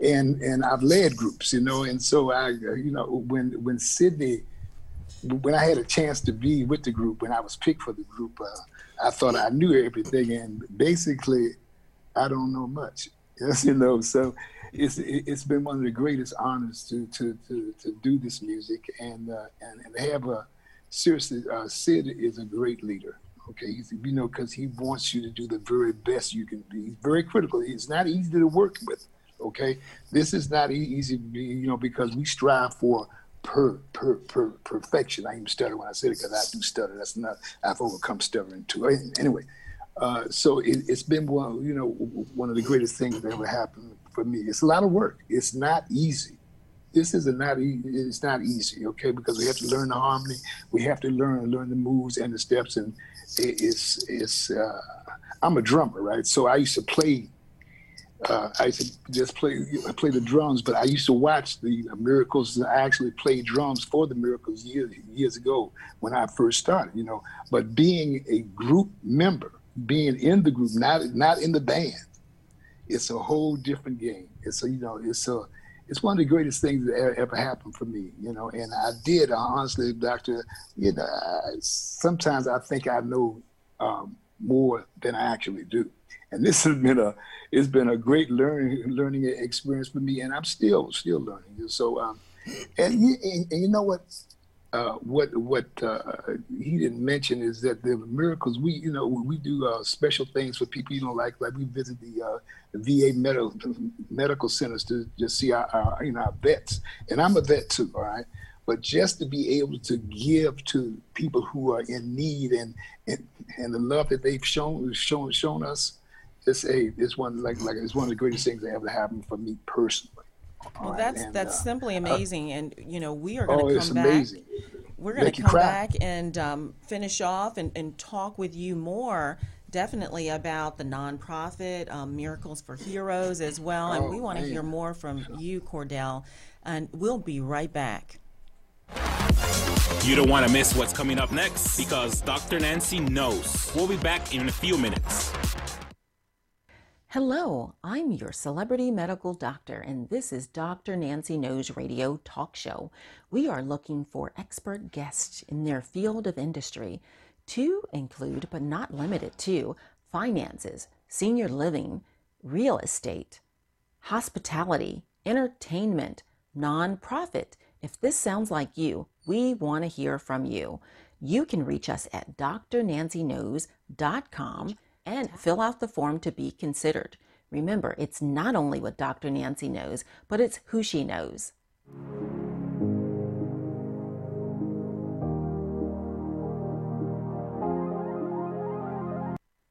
and and I've led groups, you know, and so I, uh, you know, when when Sydney, when I had a chance to be with the group, when I was picked for the group, uh, I thought I knew everything, and basically, I don't know much. Yes, you know, so it's it's been one of the greatest honors to to to, to do this music and uh, and and have a seriously, uh, Sid is a great leader. Okay, he's, you know, because he wants you to do the very best you can be. He's very critical. It's not easy to work with. Okay, this is not easy, you know, because we strive for per per per perfection. I even stutter when I say it because I do stutter. That's not I've overcome stuttering too. Anyway, uh, so it, has been one, you know, one of the greatest things that ever happened for me. It's a lot of work. It's not easy. This is not e- it's not easy, okay? Because we have to learn the harmony. We have to learn learn the moves and the steps, and it, it's it's. Uh, I'm a drummer, right? So I used to play. Uh, I used to just play play the drums, but I used to watch the miracles. I actually played drums for the miracles years years ago when I first started, you know. But being a group member, being in the group, not not in the band, it's a whole different game. It's a you know, it's a it's one of the greatest things that ever happened for me, you know. And I did, honestly, doctor. You know, sometimes I think I know um, more than I actually do. And this has been a, it's been a great learning learning experience for me, and I'm still still learning. So, um, and, and, and you know what? Uh, what what uh, he didn't mention is that the miracles we you know we do uh, special things for people you know like like we visit the, uh, VA medical medical centers to just see our, our, you know our vets and I'm a vet too all right but just to be able to give to people who are in need and and, and the love that they've shown shown shown us it's a it's one like like it's one of the greatest things that ever happened for me personally. Well, right? that's and, that's uh, simply uh, amazing, and you know we are going to oh, come back. Amazing. We're going to come back and um, finish off and, and talk with you more definitely about the nonprofit um, Miracles for Heroes as well. And oh, we want to hear more from you, Cordell. And we'll be right back. You don't want to miss what's coming up next because Dr. Nancy knows. We'll be back in a few minutes. Hello, I'm your celebrity medical doctor, and this is Dr. Nancy Knows Radio Talk Show. We are looking for expert guests in their field of industry to include, but not limited to, finances, senior living, real estate, hospitality, entertainment, nonprofit. If this sounds like you, we want to hear from you. You can reach us at drnancyknows.com and fill out the form to be considered. Remember, it's not only what Dr. Nancy knows, but it's who she knows.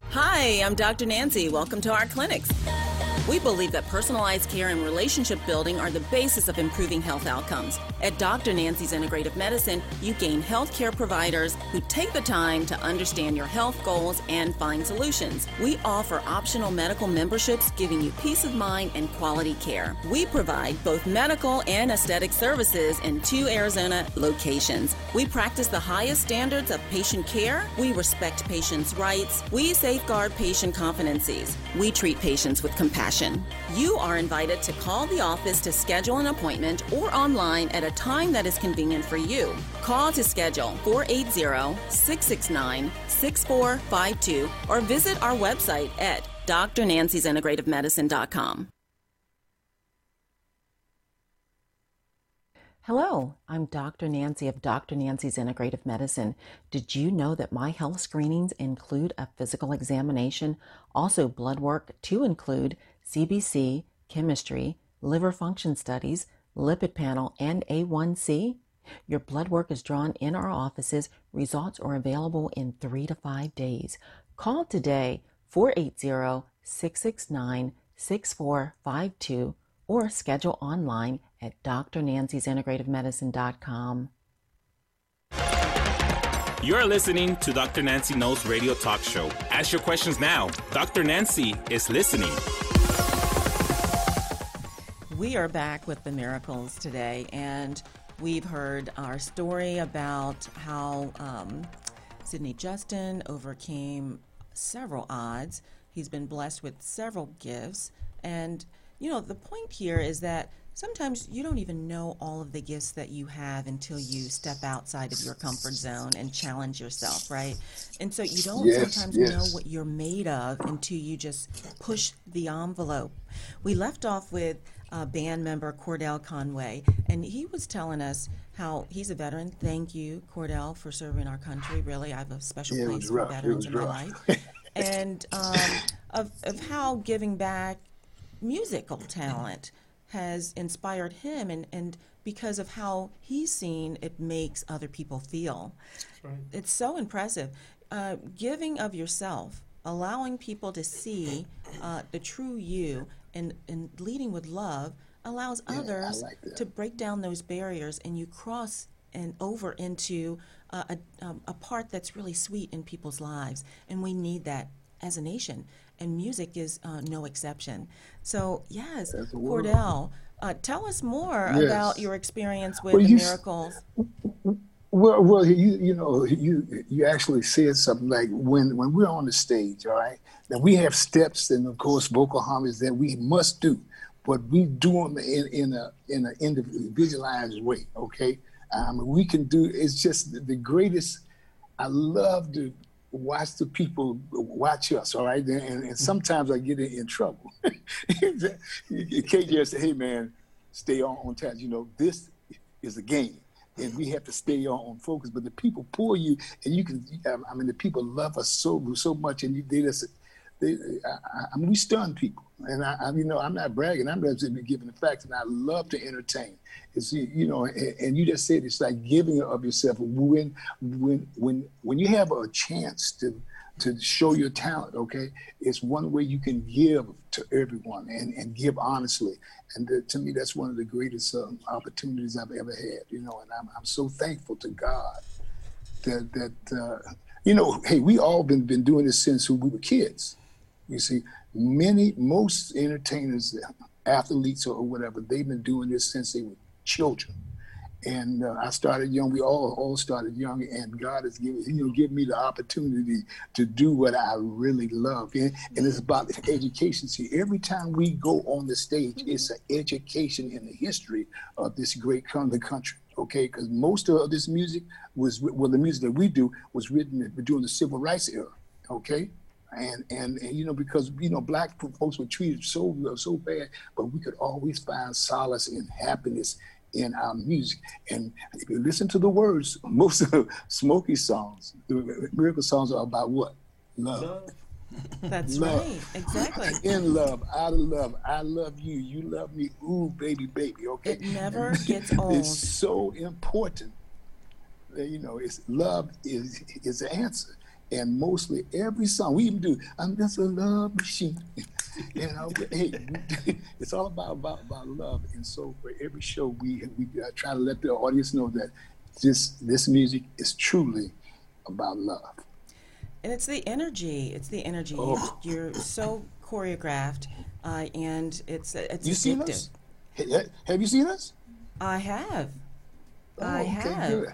Hi, I'm Dr. Nancy. Welcome to our clinics. We believe that personalized care and relationship building are the basis of improving health outcomes. At Dr. Nancy's Integrative Medicine, you gain healthcare providers who take the time to understand your health goals and find solutions. We offer optional medical memberships giving you peace of mind and quality care. We provide both medical and aesthetic services in two Arizona locations. We practice the highest standards of patient care. We respect patients' rights. We safeguard patient confidences. We treat patients with compassion you are invited to call the office to schedule an appointment or online at a time that is convenient for you. Call to schedule 480 669 6452 or visit our website at drnancysintegrativemedicine.com. Hello, I'm Dr. Nancy of Dr. Nancy's Integrative Medicine. Did you know that my health screenings include a physical examination, also blood work to include CBC, chemistry, liver function studies, lipid panel, and A1C? Your blood work is drawn in our offices. Results are available in three to five days. Call today 480 669 6452 or schedule online at drnancysintegrativemedicine.com. You're listening to Dr. Nancy Knows Radio Talk Show. Ask your questions now. Dr. Nancy is listening. We are back with the miracles today, and we've heard our story about how um, Sydney Justin overcame several odds. He's been blessed with several gifts. And, you know, the point here is that sometimes you don't even know all of the gifts that you have until you step outside of your comfort zone and challenge yourself, right? And so you don't yes, sometimes yes. know what you're made of until you just push the envelope. We left off with uh, band member Cordell Conway, and he was telling us how he's a veteran. Thank you, Cordell, for serving our country. Really, I have a special Yeah, place for rough. Veterans was in my life, and um, of of how giving back musical talent has inspired him, and and because of how he's seen it makes other people feel. It's so impressive. Uh, giving of yourself, allowing people to see uh, the true you, and, and leading with love allows I others like to break down those barriers, and you cross and over into uh, a, um, a part that's really sweet in people's lives, and we need that as a nation. And music is uh, no exception. So, yes, That's the word. Cordell, uh, tell us more Yes. about your experience with Well, the you miracles. Well, well, you you know you you actually said something like when when we're on the stage, all right. Now we have steps and of course vocal harmonies that we must do, but we do them in in a in an individualized way. Okay, um, we can do. It's just the, greatest. I love to watch the people watch us. All right, and, and sometimes I get in, in trouble. KJ said, "Hey man, stay on on task. You know this is a game." And we have to stay on, on focus. But the people pull you, and you can. I mean, the people love us so so much, and you, they just. They, I, I mean, we stun people, and I, I, you know, I'm not bragging. I'm just giving the facts, and I love to entertain. It's you know, and, and you just said it's like giving of yourself. When when when when you have a chance to to show your talent, okay, it's one way you can give to everyone and, and give honestly. And the, to me, that's one of the greatest um, opportunities I've ever had, you know, and I'm, I'm so thankful to God that, that uh, you know, hey, we all been, been doing this since we were kids. You see, many, most entertainers, athletes or whatever, they've been doing this since they were children and uh, I started young. We all all started young, and God has given you know given me the opportunity to do what I really love, and, and it's about education. See, every time we go on the stage, it's an education in the history of this great the country. Okay, because most of this music was well, the music that we do was written during the civil rights era. Okay, and, and and you know because you know black folks were treated so so bad, but we could always find solace and happiness in our music. And if you listen to the words, most of Smokey songs, the miracle songs are about what? Love. Love. That's Love. right, exactly. In love, out of love, I love you, you love me, ooh, baby, baby, okay? It never gets old. It's so important. that, You know, it's love is is the answer. And mostly every song we even do, I'm just a love machine. You know, but, hey, it's all about, about about love. And so for every show, we we uh, try to let the audience know that this this music is truly about love. And it's the energy. It's the energy. Oh. You're so choreographed, uh, and it's it's You seen addictive. us? Have you seen us? I have. Oh, I okay, have. good.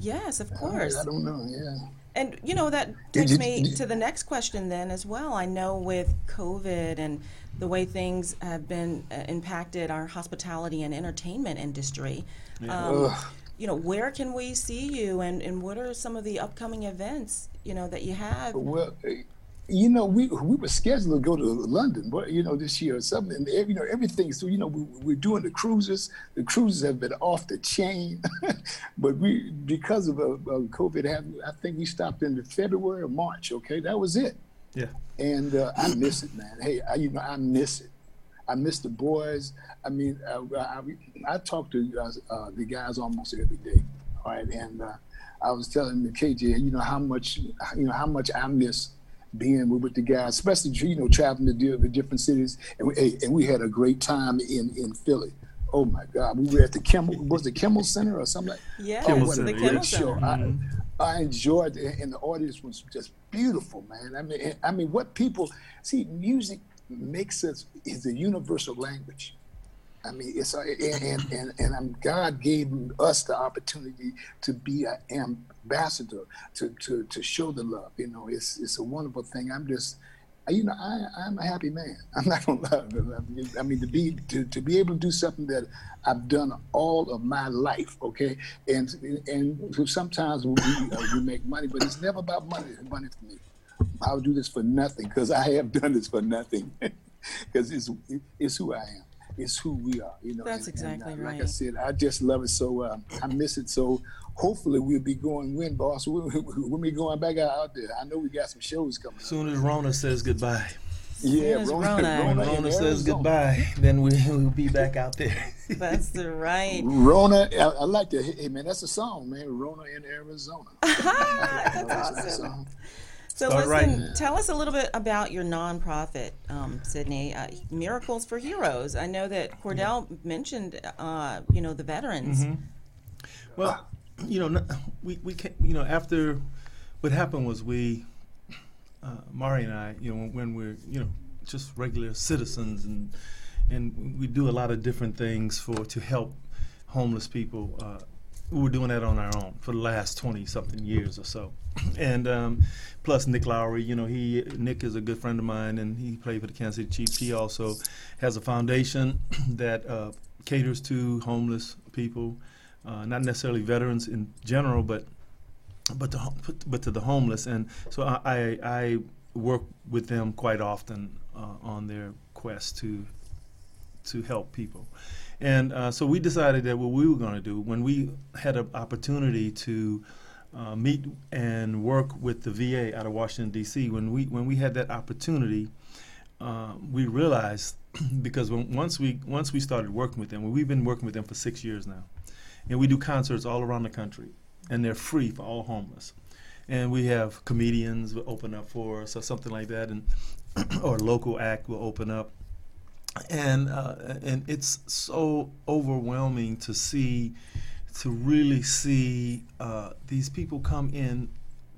Yes, of course. I don't know. Yeah. And you know that Did takes you- me did- to the next question then as well. I know with COVID and the way things have been uh, impacted our hospitality and entertainment industry. Um, you know, where can we see you, and, and what are some of the upcoming events you know that you have? Well, you know, we we were scheduled to go to London, but you know, this year or something. And every- you know, everything. So you know, we, we're doing the cruises. The cruises have been off the chain, but we because of, uh, COVID, have I think we stopped in February or March. Okay, that was it. Yeah. and uh, I miss it, man. Hey, I, you know, I miss it. I miss the boys. I mean, uh, I, I, I talk to uh, uh, the guys almost every day. All right, and uh, I was telling the KJ, you know how much, you know how much I miss being with, with the guys, especially you know traveling to the different cities, and we, and we had a great time in in Philly. Oh my God, we were at the Kimmel, was the Kimmel Center or something like? Yes, Oh, Kimmel what Center, the yeah. Kimmel great show! Center. I, mm-hmm. I enjoyed it, and the audience was just beautiful, man. I mean, I mean, what people see, music makes us is a universal language. I mean, it's a, and and and um, God gave us the opportunity to be an ambassador to to to show the love. You know, it's it's a wonderful thing. I'm just. You know, I, I'm a happy man. I'm not gonna lie. I mean, to be to, to be able to do something that I've done all of my life, okay, and and sometimes we uh, make money, but it's never about money. Money for me. I'll do this for nothing because I have done this for nothing because it's it's who I am. It's who we are. You know, that's and, exactly and, uh, right. Like I said, I just love it so. Uh, I miss it so. Hopefully, we'll be going win, boss. When we going back out there, I know we got some shows coming. As soon as Rona says goodbye. Yeah, Rona, Rona, Rona, Rona says goodbye, then we, will be back out there. that's the right. Rona, I, I, like that. Hey, man, that's a song, man. Rona in Arizona. that's awesome. So Start listen, tell us a little bit about your nonprofit, um, Sydney, uh, Miracles for Heroes. I know that Cordell mentioned, uh, you know, the veterans. Mm-hmm. Well, you know, we we can, you know after what happened was we, uh, Mari and I, you know, when we're you know just regular citizens and and we do a lot of different things for to help homeless people. Uh, we were doing that on our own for the last 20 something years or so. And um, plus Nick Lowery, you know, he Nick is a good friend of mine and he played for the Kansas City Chiefs. He also has a foundation that uh, caters to homeless people, uh, not necessarily veterans in general, but but to, but to the homeless. And so I, I, I work with them quite often uh, on their quest to to help people. And uh, so we decided that what we were going to do when we had an opportunity to uh, meet and work with the VA out of Washington D.C. When we when we had that opportunity, uh, we realized because when, once we once we started working with them, we've been working with them for six years now, and we do concerts all around the country, and they're free for all homeless. And we have comedians will open up for us or something like that, and or local act will open up and uh, and it's so overwhelming to see to really see uh, these people come in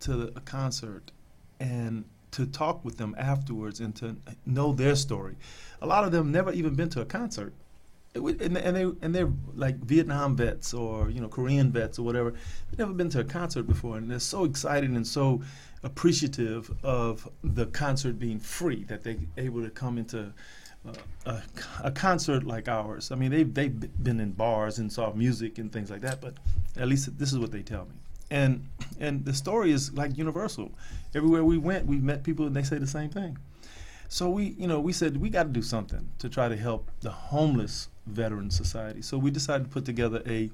to a concert and to talk with them afterwards and to know their story. A lot of them never even been to a concert. and, and they and they're like Vietnam vets or you know Korean vets or whatever. They've never been to a concert before, and they're so excited and so appreciative of the concert being free that they're able to come into a, a, concert like ours. I mean, they've, they've been in bars and saw music and things like that, but at least this is what they tell me. And and the story is like universal. Everywhere we went, we met people and they say the same thing. So we, you know, we said we got to do something to try to help the homeless veteran society. So we decided to put together a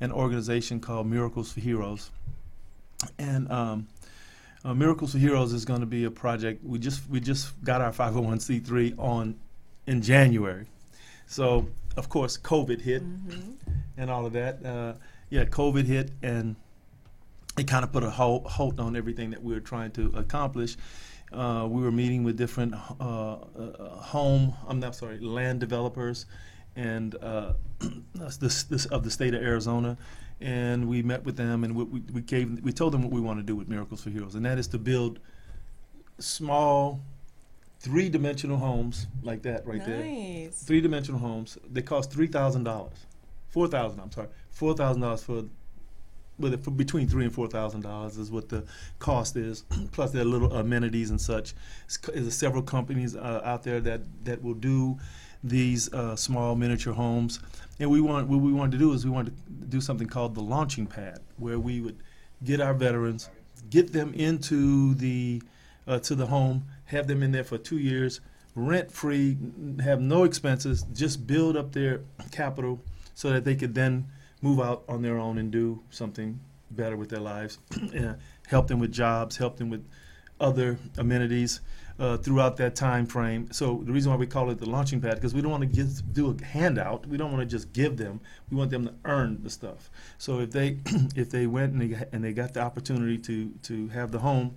an organization called Miracles for Heroes. And um, uh, Miracles for Heroes is going to be a project. We just we just got our 501c3 on in January. So of course COVID hit mm-hmm. and all of that. Uh, yeah, COVID hit and it kind of put a halt, halt on everything that we were trying to accomplish. Uh, we were meeting with different uh, uh home, I'm not sorry, land developers and uh, this, this, of the state of Arizona, and we met with them and we, we gave we told them what we want to do with Miracles for Heroes, and that is to build small three dimensional homes like that right nice. there. Three dimensional homes. They cost three thousand dollars. Four thousand. I'm sorry. Four thousand dollars for. With for between three and four thousand dollars is what the cost is. Plus, there are little amenities and such. There's several companies uh, out there that that will do these uh, small miniature homes. And we want what we wanted to do is we wanted to do something called the launching pad, where we would get our veterans, get them into the uh, to the home, have them in there for two years, rent free, have no expenses, just build up their capital so that they could then move out on their own and do something better with their lives, help them with jobs, help them with other amenities uh, throughout that time frame. So the reason why we call it the launching pad because we don't want to give, do a handout. We don't want to just give them. We want them to earn the stuff. So if they if they went and they and they got the opportunity to to have the home,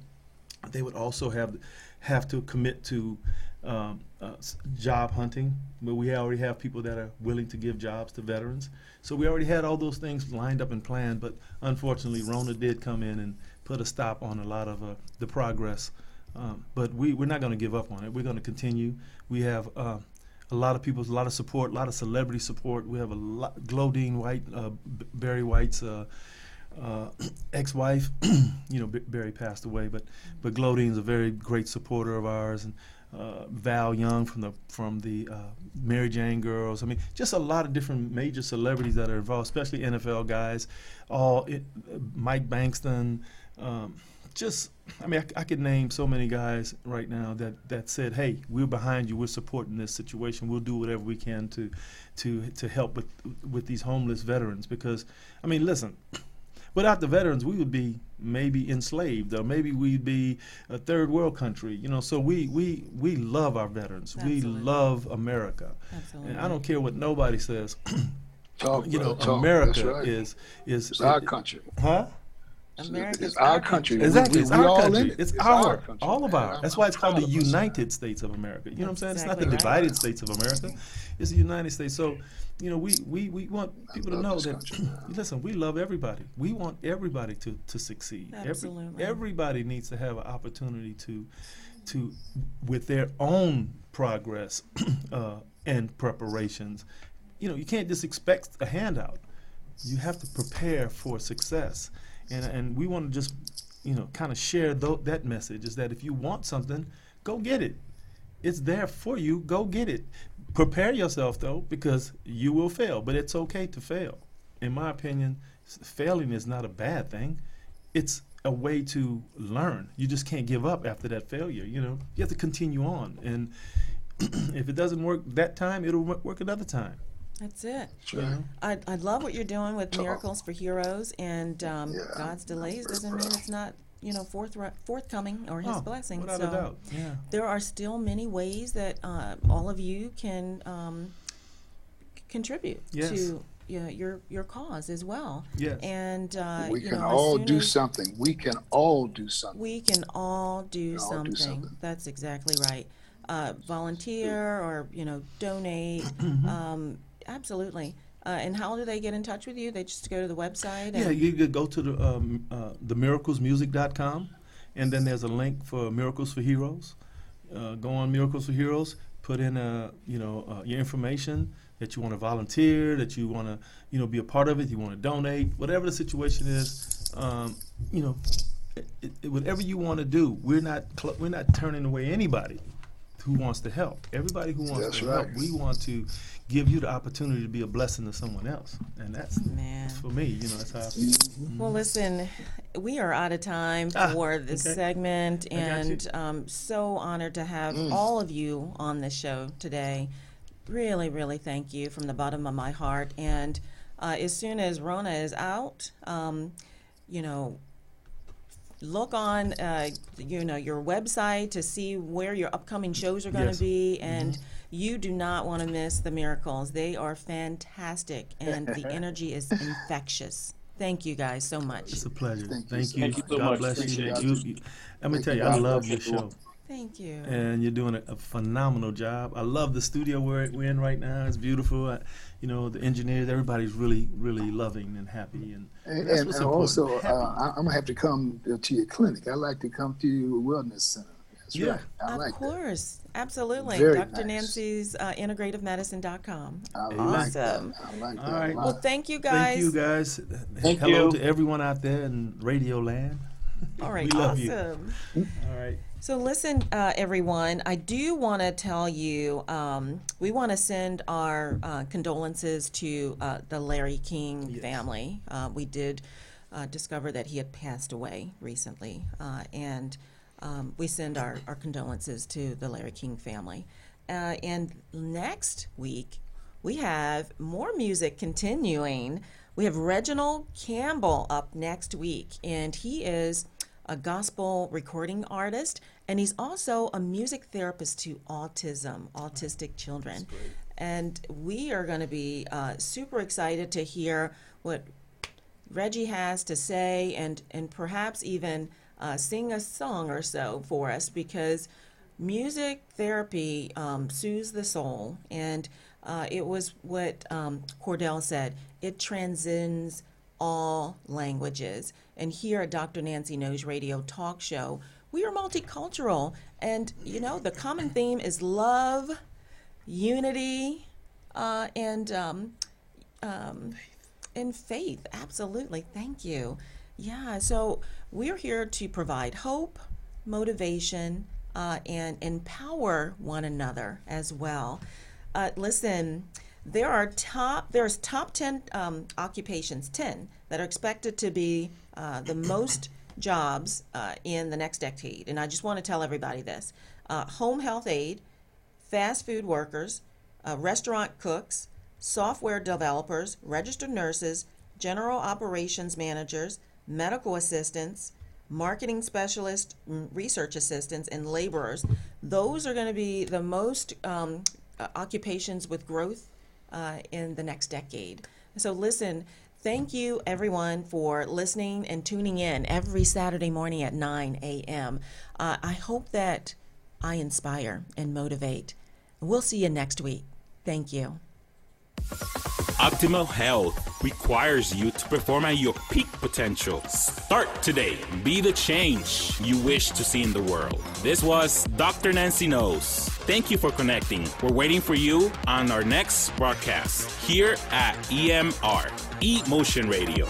they would also have have to commit to um, uh, job hunting, but we already have people that are willing to give jobs to veterans. So we already had all those things lined up and planned, but unfortunately, Rona did come in and put a stop on a lot of uh, the progress. Um, but we, we're not going to give up on it. We're going to continue. We have uh, a lot of people, a lot of support, a lot of celebrity support. We have a lot, Glodean White, uh, Barry White's uh, ex-wife, you know, Barry passed away, but but Glodean's a very great supporter of ours, and uh, Val Young from the from the uh, Mary Jane Girls. I mean, just a lot of different major celebrities that are involved, especially NFL guys. All it, Mike Bankston. Um, just I mean, I, I, could name so many guys right now that, that said, "Hey, we're behind you. We're supporting this situation. We'll do whatever we can to to to help with with these homeless veterans." Because, I mean, listen, without the veterans, we would be maybe enslaved, or maybe we'd be a third world country. You know, so we we we love our veterans. Absolutely. We love America, Absolutely. and I don't care what nobody says. Talk, you know, talk. America right. is is it's our country, huh? America it's our country. Exactly, we, it's we our all country. it. It's, it's our, our country. all of our. That's why it's called the All of us. United States of America. You know what I'm saying? It's not the Exactly right. divided states of America. It's the United States. So, you know, we, we, we want people to know that. country, listen, we love everybody. We want everybody to to succeed. Every- Absolutely. everybody needs to have an opportunity to to with their own progress uh, and preparations. You know, you can't just expect a handout. You have to prepare for success, and and we want to just you know kind of share tho- that message is that if you want something, go get it. It's there for you. Go get it. Prepare yourself though, because you will fail, but it's okay to fail. In my opinion, failing is not a bad thing. It's a way to learn. You just can't give up after that failure. You know, you have to continue on, and if it doesn't work that time, it'll work another time. That's it. Sure. I, I love what you're doing with Miracles for Heroes, and um, Yeah, God's delays doesn't mean it's not, you know, forthri- forthcoming or His Oh, blessing. without so a doubt. Yeah. there are still many ways that uh, all of you can um, contribute Yes. to you know, your your cause as well. Yes. And uh, we you can know, all do something. We can all do something. We can all do, can all do something. That's exactly right. Uh, volunteer or you know donate. Mm-hmm. um, absolutely. Uh, and how do they get in touch with you? They just go to the website. Yeah, you could go to the um, uh, themiraclesmusic.com, and then there's a link for Miracles for Heroes. Uh, go on Miracles for Heroes, put in uh, you know uh, your information that you want to volunteer, that you want to you know be a part of it, you want to donate, whatever the situation is. Um, you know, it, it, whatever you want to do, we're not cl- we're not turning away anybody who wants to help. Everybody who wants That's to right. help, we want to give you the opportunity to be a blessing to someone else, and that's, Man. that's for me. You know, that's how. I feel. Well, listen, we are out of time Ah, for this okay. segment, I got you. and um, so honored to have Mm. all of you on the show today. Really, really thank you from the bottom of my heart. And uh, as soon as Rona is out, um, you know, look on uh, you know your website to see where your upcoming shows are going to Yes. be and you do not want to miss the miracles they are fantastic and the energy is infectious thank you guys so much It's a pleasure. Thank Thank you you. so much. Thank you so God much. bless you. You- you- Let me Thank tell you. you, I love your show, thank you and you're doing a, a phenomenal job. I love the studio we're, we're in right now. It's beautiful. I, you know, the engineers, everybody's really, really loving and happy, and And, that's and what's also, important. uh, Happy. I, I'm gonna have to come to your clinic. I like to come to your wellness center. That's Yeah. right. I of like that. course absolutely Very dr nice. nancy's uh, integrativemedicine.com I like awesome that. I like that. All right. well thank you guys Thank you, guys. Thank Hello you. to everyone out there in Radio Land. all right we love you. awesome All right. So listen, uh, everyone. I do want to tell you, um, we want to send our uh, condolences to uh, the Larry King family. Uh, we did uh, discover that he had passed away recently, uh, and um, we send our, our condolences to the Larry King family. Uh, and next week, we have more music continuing. We have Reginald Campbell up next week, and he is a gospel recording artist, and he's also a music therapist to autism, autistic children. And we are going to be uh, super excited to hear what Reggie has to say and, and perhaps even uh, sing a song or so for us because music therapy um, soothes the soul. And uh, it was what um, Cordell said it transcends all languages. And here at Dr. Nancy Knows Radio Talk Show, we are multicultural. And, you know, the common theme is love, unity, uh, and um, um, and faith. Absolutely. Thank you. Yeah. So we're here to provide hope, motivation, uh, and empower one another as well. Uh, listen, there are top. There's top ten um, occupations, ten that are expected to be uh, the most jobs uh, in the next decade, and I just want to tell everybody this uh, home health aide, fast food workers, uh, restaurant cooks, software developers, registered nurses, general operations managers, medical assistants, marketing specialists, research assistants, and laborers. Those are going to be the most um, uh, occupations with growth uh, in the next decade. So, listen, thank you everyone for listening and tuning in every Saturday morning at 9 a.m. Uh, I hope that I inspire and motivate. We'll see you next week. Thank you. Optimal health requires you to perform at your peak potential. Start today. Be the change you wish to see in the world. This was Dr. Nancy Knows. Thank you for connecting. We're waiting for you on our next broadcast here at EMR, E Motion Radio.